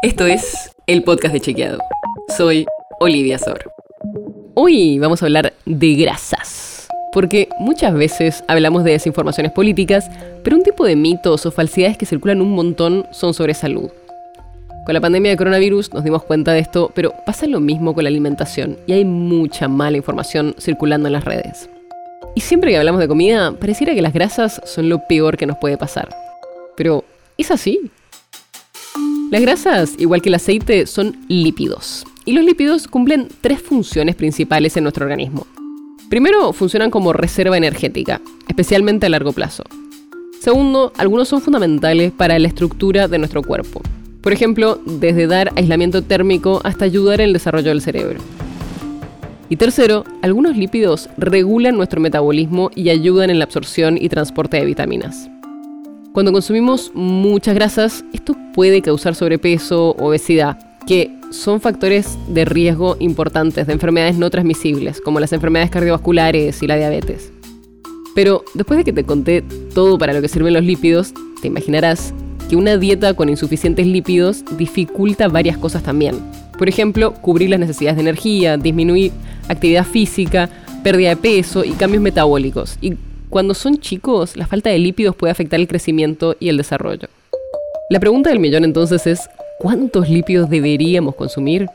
Esto es el podcast de Chequeado. Soy Olivia Sor. Hoy vamos a hablar de grasas. Porque muchas veces hablamos de desinformaciones políticas, pero un tipo de mitos o falsedades que circulan un montón son sobre salud. Con la pandemia de coronavirus nos dimos cuenta de esto, pero pasa lo mismo con la alimentación y hay mucha mala información circulando en las redes. Y siempre que hablamos de comida, pareciera que las grasas son lo peor que nos puede pasar. Pero, ¿es así? Las grasas, igual que el aceite, son lípidos. Y los lípidos cumplen tres funciones principales en nuestro organismo. Primero, funcionan como reserva energética, especialmente a largo plazo. Segundo, algunos son fundamentales para la estructura de nuestro cuerpo. Por ejemplo, desde dar aislamiento térmico hasta ayudar en el desarrollo del cerebro. Y tercero, algunos lípidos regulan nuestro metabolismo y ayudan en la absorción y transporte de vitaminas. Cuando consumimos muchas grasas, esto puede causar sobrepeso, obesidad, que son factores de riesgo importantes de enfermedades no transmisibles, como las enfermedades cardiovasculares y la diabetes. Pero después de que te conté todo para lo que sirven los lípidos, te imaginarás que una dieta con insuficientes lípidos dificulta varias cosas también. Por ejemplo, cubrir las necesidades de energía, disminuir actividad física, pérdida de peso y cambios metabólicos. Cuando son chicos, la falta de lípidos puede afectar el crecimiento y el desarrollo. La pregunta del millón entonces es, ¿cuántos lípidos deberíamos consumir?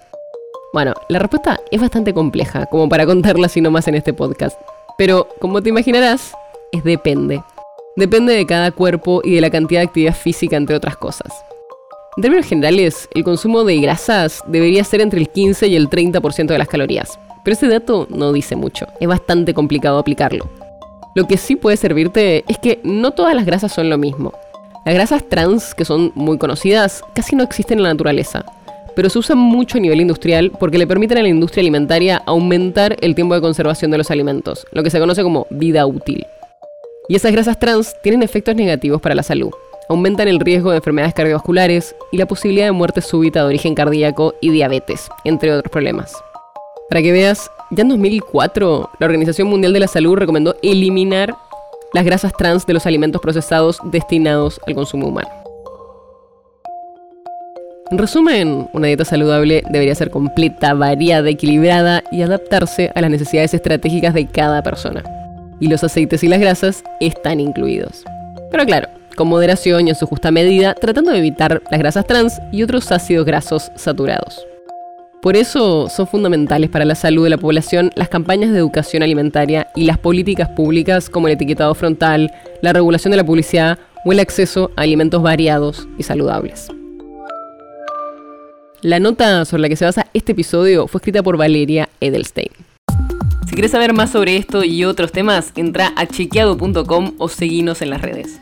Bueno, la respuesta es bastante compleja, como para contarla así nomás en este podcast. Pero, como te imaginarás, es depende. Depende de cada cuerpo y de la cantidad de actividad física, entre otras cosas. En términos generales, el consumo de grasas debería ser entre el 15 y el 30% de las calorías. Pero ese dato no dice mucho, es bastante complicado aplicarlo. Lo que sí puede servirte es que no todas las grasas son lo mismo. Las grasas trans, que son muy conocidas, casi no existen en la naturaleza, pero se usan mucho a nivel industrial porque le permiten a la industria alimentaria aumentar el tiempo de conservación de los alimentos, lo que se conoce como vida útil. Y esas grasas trans tienen efectos negativos para la salud. Aumentan el riesgo de enfermedades cardiovasculares y la posibilidad de muerte súbita de origen cardíaco y diabetes, entre otros problemas. Para que veas, ya en 2004 la Organización Mundial de la Salud recomendó eliminar las grasas trans de los alimentos procesados destinados al consumo humano. En resumen, una dieta saludable debería ser completa, variada, equilibrada y adaptarse a las necesidades estratégicas de cada persona. Y los aceites y las grasas están incluidos. Pero claro, con moderación y en su justa medida, tratando de evitar las grasas trans y otros ácidos grasos saturados. Por eso son fundamentales para la salud de la población las campañas de educación alimentaria y las políticas públicas como el etiquetado frontal, la regulación de la publicidad o el acceso a alimentos variados y saludables. La nota sobre la que se basa este episodio fue escrita por Valeria Edelstein. Si quieres saber más sobre esto y otros temas, entra a chequeado.com o seguinos en las redes.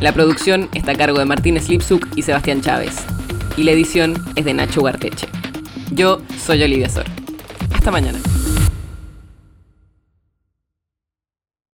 La producción está a cargo de Martín Slipsuk y Sebastián Chávez. Y la edición es de Nacho Guarteche. Yo soy Olivia Sor. Hasta mañana.